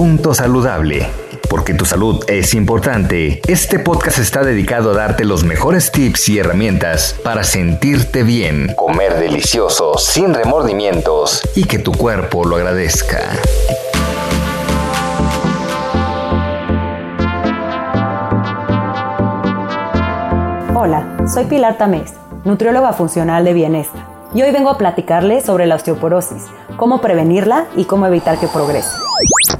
Punto saludable. Porque tu salud es importante, este podcast está dedicado a darte los mejores tips y herramientas para sentirte bien, comer delicioso, sin remordimientos y que tu cuerpo lo agradezca. Hola, soy Pilar Tamés, nutrióloga funcional de bienestar, y hoy vengo a platicarles sobre la osteoporosis, cómo prevenirla y cómo evitar que progrese.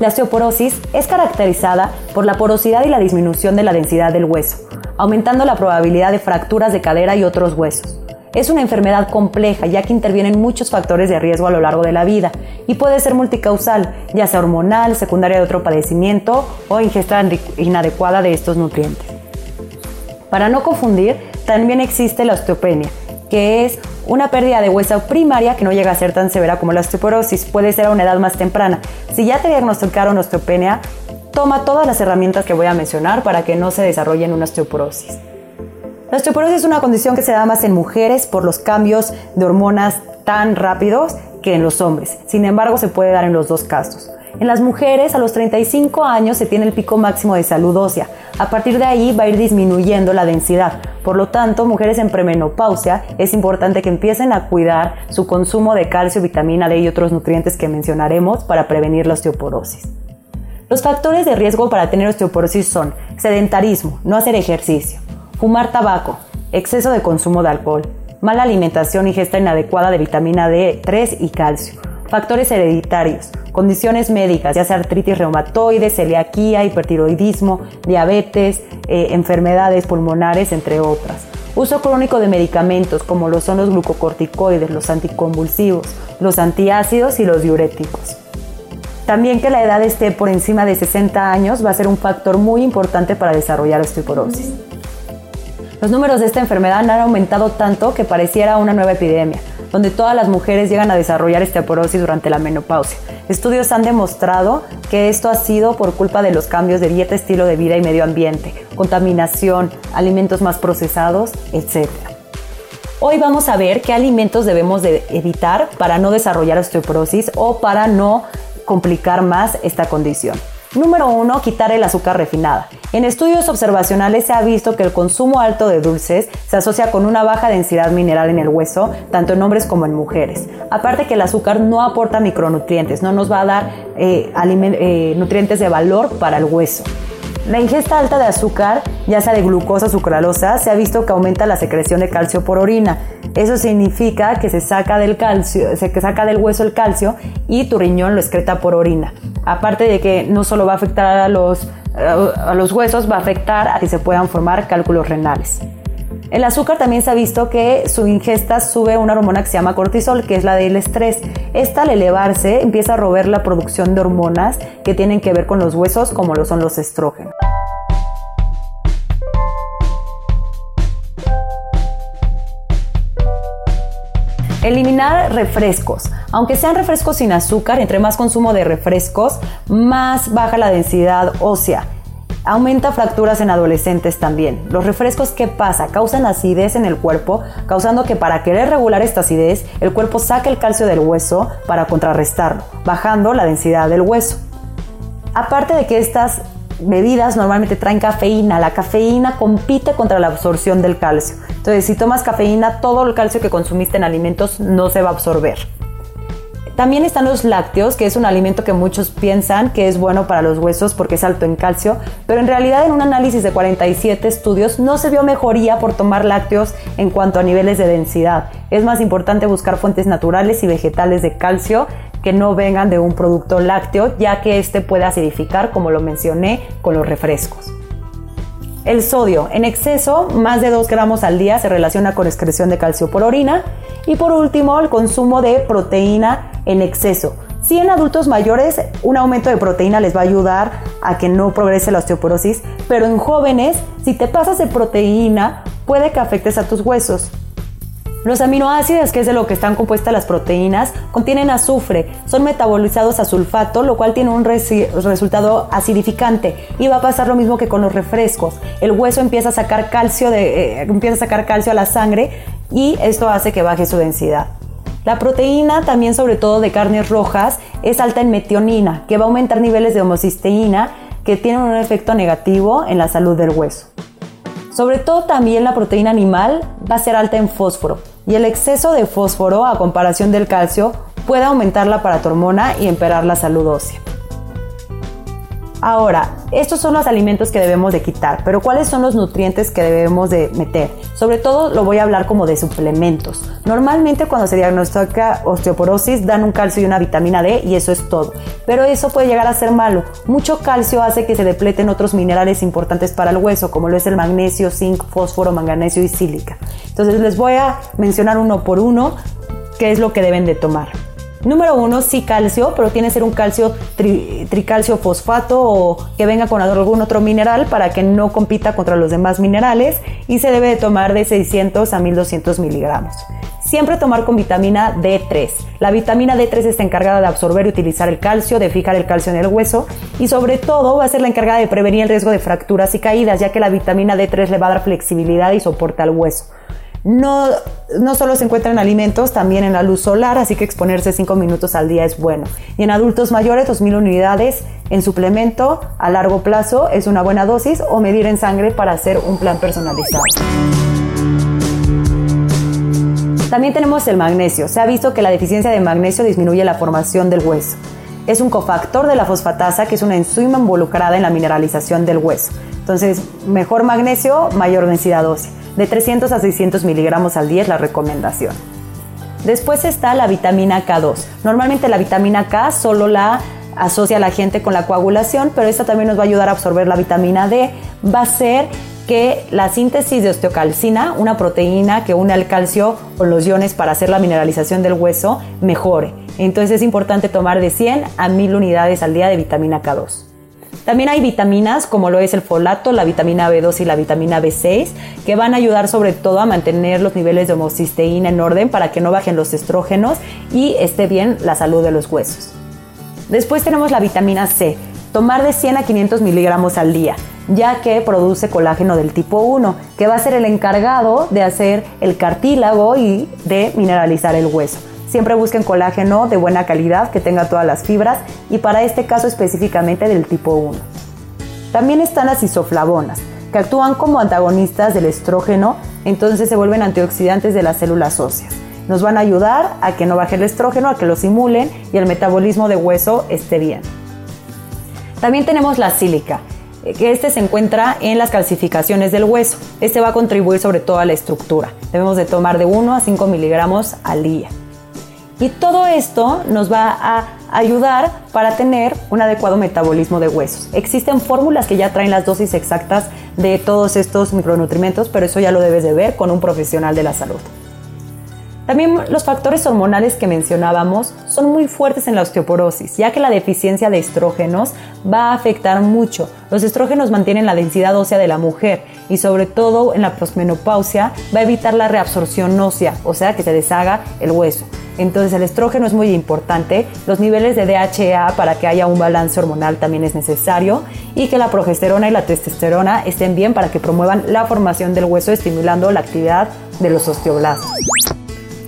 La osteoporosis es caracterizada por la porosidad y la disminución de la densidad del hueso, aumentando la probabilidad de fracturas de cadera y otros huesos. Es una enfermedad compleja ya que intervienen muchos factores de riesgo a lo largo de la vida y puede ser multicausal, ya sea hormonal, secundaria de otro padecimiento o ingesta inadecuada de estos nutrientes. Para no confundir, también existe la osteopenia, que es una pérdida de hueso primaria que no llega a ser tan severa como la osteoporosis, puede ser a una edad más temprana. Si ya te diagnosticaron osteopenia, toma todas las herramientas que voy a mencionar para que no se desarrolle una osteoporosis. La osteoporosis es una condición que se da más en mujeres por los cambios de hormonas tan rápidos que en los hombres. Sin embargo, se puede dar en los dos casos. En las mujeres, a los 35 años se tiene el pico máximo de salud ósea. A partir de ahí va a ir disminuyendo la densidad. Por lo tanto, mujeres en premenopausia es importante que empiecen a cuidar su consumo de calcio, vitamina D y otros nutrientes que mencionaremos para prevenir la osteoporosis. Los factores de riesgo para tener osteoporosis son sedentarismo, no hacer ejercicio, fumar tabaco, exceso de consumo de alcohol, mala alimentación, ingesta inadecuada de vitamina D3 y calcio, factores hereditarios, condiciones médicas, ya sea artritis reumatoide, celiaquía, hipertiroidismo, diabetes, eh, enfermedades pulmonares, entre otras. Uso crónico de medicamentos como lo son los glucocorticoides, los anticonvulsivos, los antiácidos y los diuréticos. También que la edad esté por encima de 60 años va a ser un factor muy importante para desarrollar osteoporosis. Los números de esta enfermedad han aumentado tanto que pareciera una nueva epidemia donde todas las mujeres llegan a desarrollar osteoporosis durante la menopausia. Estudios han demostrado que esto ha sido por culpa de los cambios de dieta, estilo de vida y medio ambiente, contaminación, alimentos más procesados, etc. Hoy vamos a ver qué alimentos debemos de evitar para no desarrollar osteoporosis o para no complicar más esta condición. Número 1. Quitar el azúcar refinada. En estudios observacionales se ha visto que el consumo alto de dulces se asocia con una baja densidad mineral en el hueso, tanto en hombres como en mujeres. Aparte que el azúcar no aporta micronutrientes, no nos va a dar eh, eh, nutrientes de valor para el hueso. La ingesta alta de azúcar, ya sea de glucosa o sucralosa, se ha visto que aumenta la secreción de calcio por orina. Eso significa que se saca del calcio, se saca del hueso el calcio y tu riñón lo excreta por orina. Aparte de que no solo va a afectar a los, a los huesos, va a afectar a que se puedan formar cálculos renales. El azúcar también se ha visto que su ingesta sube una hormona que se llama cortisol, que es la del estrés. Esta al elevarse empieza a robar la producción de hormonas que tienen que ver con los huesos, como lo son los estrógenos. Eliminar refrescos. Aunque sean refrescos sin azúcar, entre más consumo de refrescos, más baja la densidad ósea Aumenta fracturas en adolescentes también. Los refrescos, ¿qué pasa? Causan acidez en el cuerpo, causando que para querer regular esta acidez, el cuerpo saque el calcio del hueso para contrarrestarlo, bajando la densidad del hueso. Aparte de que estas bebidas normalmente traen cafeína, la cafeína compite contra la absorción del calcio. Entonces, si tomas cafeína, todo el calcio que consumiste en alimentos no se va a absorber. También están los lácteos, que es un alimento que muchos piensan que es bueno para los huesos porque es alto en calcio, pero en realidad en un análisis de 47 estudios no se vio mejoría por tomar lácteos en cuanto a niveles de densidad. Es más importante buscar fuentes naturales y vegetales de calcio que no vengan de un producto lácteo, ya que este puede acidificar, como lo mencioné, con los refrescos. El sodio en exceso, más de 2 gramos al día, se relaciona con excreción de calcio por orina. Y por último, el consumo de proteína en exceso. Si en adultos mayores un aumento de proteína les va a ayudar a que no progrese la osteoporosis, pero en jóvenes, si te pasas de proteína, puede que afectes a tus huesos. Los aminoácidos, que es de lo que están compuestas las proteínas, contienen azufre, son metabolizados a sulfato, lo cual tiene un resultado acidificante y va a pasar lo mismo que con los refrescos. El hueso empieza a sacar calcio, de, eh, empieza a sacar calcio a la sangre y esto hace que baje su densidad. La proteína, también sobre todo de carnes rojas, es alta en metionina, que va a aumentar niveles de homocisteína que tienen un efecto negativo en la salud del hueso. Sobre todo también la proteína animal va a ser alta en fósforo y el exceso de fósforo a comparación del calcio puede aumentar la paratormona y empeorar la salud ósea. Ahora, estos son los alimentos que debemos de quitar, pero ¿cuáles son los nutrientes que debemos de meter? Sobre todo lo voy a hablar como de suplementos. Normalmente cuando se diagnostica osteoporosis dan un calcio y una vitamina D y eso es todo. Pero eso puede llegar a ser malo. Mucho calcio hace que se depleten otros minerales importantes para el hueso, como lo es el magnesio, zinc, fósforo, manganesio y sílica. Entonces les voy a mencionar uno por uno qué es lo que deben de tomar. Número uno, sí calcio, pero tiene que ser un calcio tricalcio fosfato o que venga con algún otro mineral para que no compita contra los demás minerales y se debe de tomar de 600 a 1200 miligramos. Siempre tomar con vitamina D3. La vitamina D3 está encargada de absorber y utilizar el calcio, de fijar el calcio en el hueso y sobre todo va a ser la encargada de prevenir el riesgo de fracturas y caídas, ya que la vitamina D3 le va a dar flexibilidad y soporte al hueso. No, no solo se encuentra en alimentos, también en la luz solar, así que exponerse 5 minutos al día es bueno. Y en adultos mayores, 2.000 unidades en suplemento a largo plazo es una buena dosis o medir en sangre para hacer un plan personalizado. También tenemos el magnesio. Se ha visto que la deficiencia de magnesio disminuye la formación del hueso. Es un cofactor de la fosfatasa, que es una enzima involucrada en la mineralización del hueso. Entonces, mejor magnesio, mayor densidad ósea. De 300 a 600 miligramos al día es la recomendación. Después está la vitamina K2. Normalmente la vitamina K solo la asocia la gente con la coagulación, pero esta también nos va a ayudar a absorber la vitamina D. Va a ser que la síntesis de osteocalcina, una proteína que une al calcio con los iones para hacer la mineralización del hueso, mejore. Entonces es importante tomar de 100 a 1000 unidades al día de vitamina K2. También hay vitaminas como lo es el folato, la vitamina B2 y la vitamina B6 que van a ayudar sobre todo a mantener los niveles de homocisteína en orden para que no bajen los estrógenos y esté bien la salud de los huesos. Después tenemos la vitamina C, tomar de 100 a 500 miligramos al día, ya que produce colágeno del tipo 1, que va a ser el encargado de hacer el cartílago y de mineralizar el hueso. Siempre busquen colágeno de buena calidad que tenga todas las fibras y para este caso específicamente del tipo 1. También están las isoflavonas, que actúan como antagonistas del estrógeno, entonces se vuelven antioxidantes de las células óseas. Nos van a ayudar a que no baje el estrógeno, a que lo simulen y el metabolismo de hueso esté bien. También tenemos la sílica, que este se encuentra en las calcificaciones del hueso. Este va a contribuir sobre todo a la estructura. Debemos de tomar de 1 a 5 miligramos al día. Y todo esto nos va a ayudar para tener un adecuado metabolismo de huesos. Existen fórmulas que ya traen las dosis exactas de todos estos micronutrientes, pero eso ya lo debes de ver con un profesional de la salud. También los factores hormonales que mencionábamos son muy fuertes en la osteoporosis, ya que la deficiencia de estrógenos va a afectar mucho. Los estrógenos mantienen la densidad ósea de la mujer y sobre todo en la posmenopausia va a evitar la reabsorción ósea, o sea que se deshaga el hueso. Entonces el estrógeno es muy importante, los niveles de DHA para que haya un balance hormonal también es necesario y que la progesterona y la testosterona estén bien para que promuevan la formación del hueso estimulando la actividad de los osteoblastos.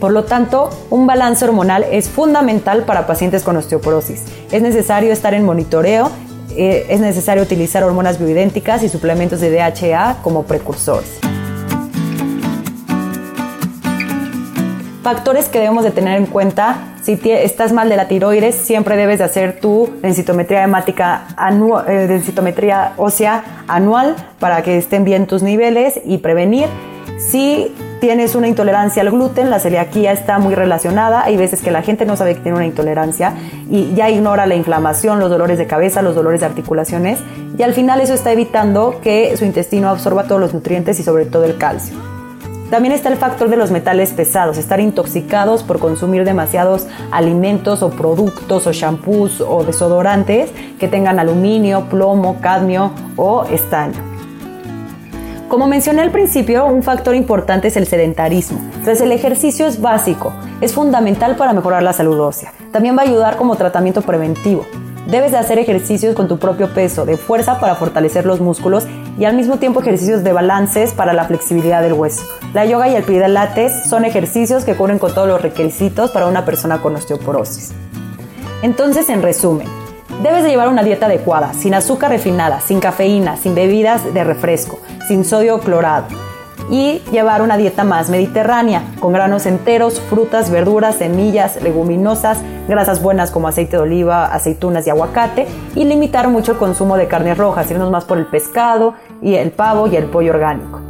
Por lo tanto, un balance hormonal es fundamental para pacientes con osteoporosis. Es necesario estar en monitoreo, eh, es necesario utilizar hormonas bioidénticas y suplementos de DHA como precursores. Factores que debemos de tener en cuenta, si estás mal de la tiroides, siempre debes de hacer tu densitometría hemática eh, densitometría ósea anual para que estén bien tus niveles y prevenir. Si tienes una intolerancia al gluten, la celiaquía está muy relacionada. Hay veces que la gente no sabe que tiene una intolerancia y ya ignora la inflamación, los dolores de cabeza, los dolores de articulaciones y al final eso está evitando que su intestino absorba todos los nutrientes y sobre todo el calcio. También está el factor de los metales pesados, estar intoxicados por consumir demasiados alimentos o productos o shampoos o desodorantes que tengan aluminio, plomo, cadmio o estaño. Como mencioné al principio, un factor importante es el sedentarismo. Entonces el ejercicio es básico, es fundamental para mejorar la salud ósea. También va a ayudar como tratamiento preventivo. Debes de hacer ejercicios con tu propio peso de fuerza para fortalecer los músculos y al mismo tiempo ejercicios de balances para la flexibilidad del hueso. La yoga y el pilates son ejercicios que cubren con todos los requisitos para una persona con osteoporosis. Entonces, en resumen, Debes de llevar una dieta adecuada, sin azúcar refinada, sin cafeína, sin bebidas de refresco, sin sodio clorado. Y llevar una dieta más mediterránea, con granos enteros, frutas, verduras, semillas, leguminosas, grasas buenas como aceite de oliva, aceitunas y aguacate, y limitar mucho el consumo de carnes rojas, irnos más por el pescado y el pavo y el pollo orgánico.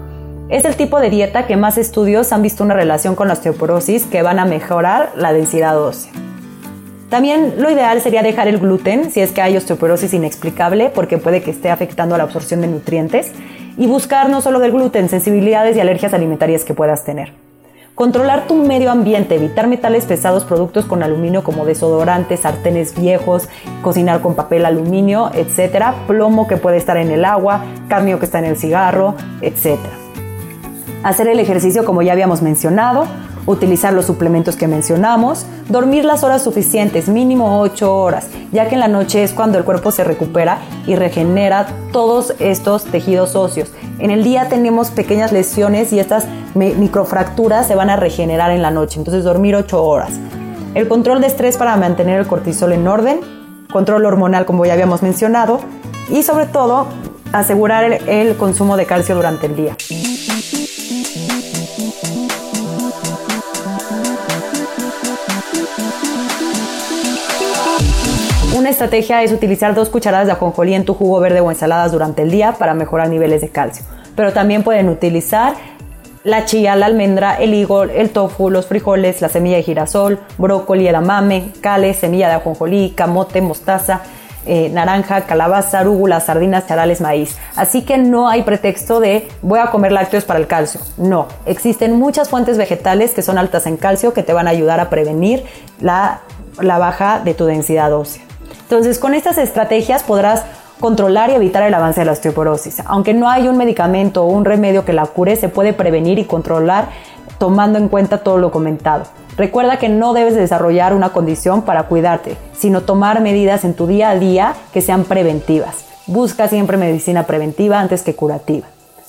Es el tipo de dieta que más estudios han visto una relación con la osteoporosis que van a mejorar la densidad ósea. También lo ideal sería dejar el gluten si es que hay osteoporosis inexplicable porque puede que esté afectando a la absorción de nutrientes y buscar no solo del gluten, sensibilidades y alergias alimentarias que puedas tener. Controlar tu medio ambiente, evitar metales pesados, productos con aluminio como desodorantes, sartenes viejos, cocinar con papel aluminio, etcétera, plomo que puede estar en el agua, cadmio que está en el cigarro, etcétera. Hacer el ejercicio como ya habíamos mencionado, utilizar los suplementos que mencionamos, dormir las horas suficientes, mínimo 8 horas, ya que en la noche es cuando el cuerpo se recupera y regenera todos estos tejidos óseos. En el día tenemos pequeñas lesiones y estas microfracturas se van a regenerar en la noche, entonces dormir 8 horas. El control de estrés para mantener el cortisol en orden, control hormonal como ya habíamos mencionado y sobre todo asegurar el consumo de calcio durante el día. Estrategia es utilizar dos cucharadas de ajonjolí en tu jugo verde o ensaladas durante el día para mejorar niveles de calcio. Pero también pueden utilizar la chía, la almendra, el higo, el tofu, los frijoles, la semilla de girasol, brócoli, edamame, cale, semilla de ajonjolí, camote, mostaza, eh, naranja, calabaza, arúgula, sardinas, charales, maíz. Así que no hay pretexto de voy a comer lácteos para el calcio. No, existen muchas fuentes vegetales que son altas en calcio que te van a ayudar a prevenir la baja de tu densidad ósea. Entonces, con estas estrategias podrás controlar y evitar el avance de la osteoporosis. Aunque no hay un medicamento o un remedio que la cure, se puede prevenir y controlar tomando en cuenta todo lo comentado. Recuerda que no debes desarrollar una condición para cuidarte, sino tomar medidas en tu día a día que sean preventivas. Busca siempre medicina preventiva antes que curativa.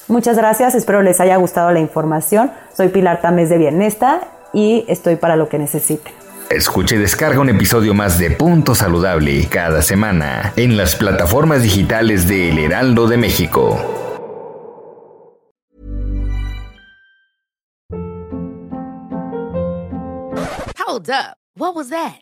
Muchas gracias, espero les haya gustado la información. Soy Pilar Tamés de Bienesta y estoy para lo que necesiten. Escucha y descarga un episodio más de Punto Saludable cada semana en las plataformas digitales de El Heraldo de México. Hold up. What was that?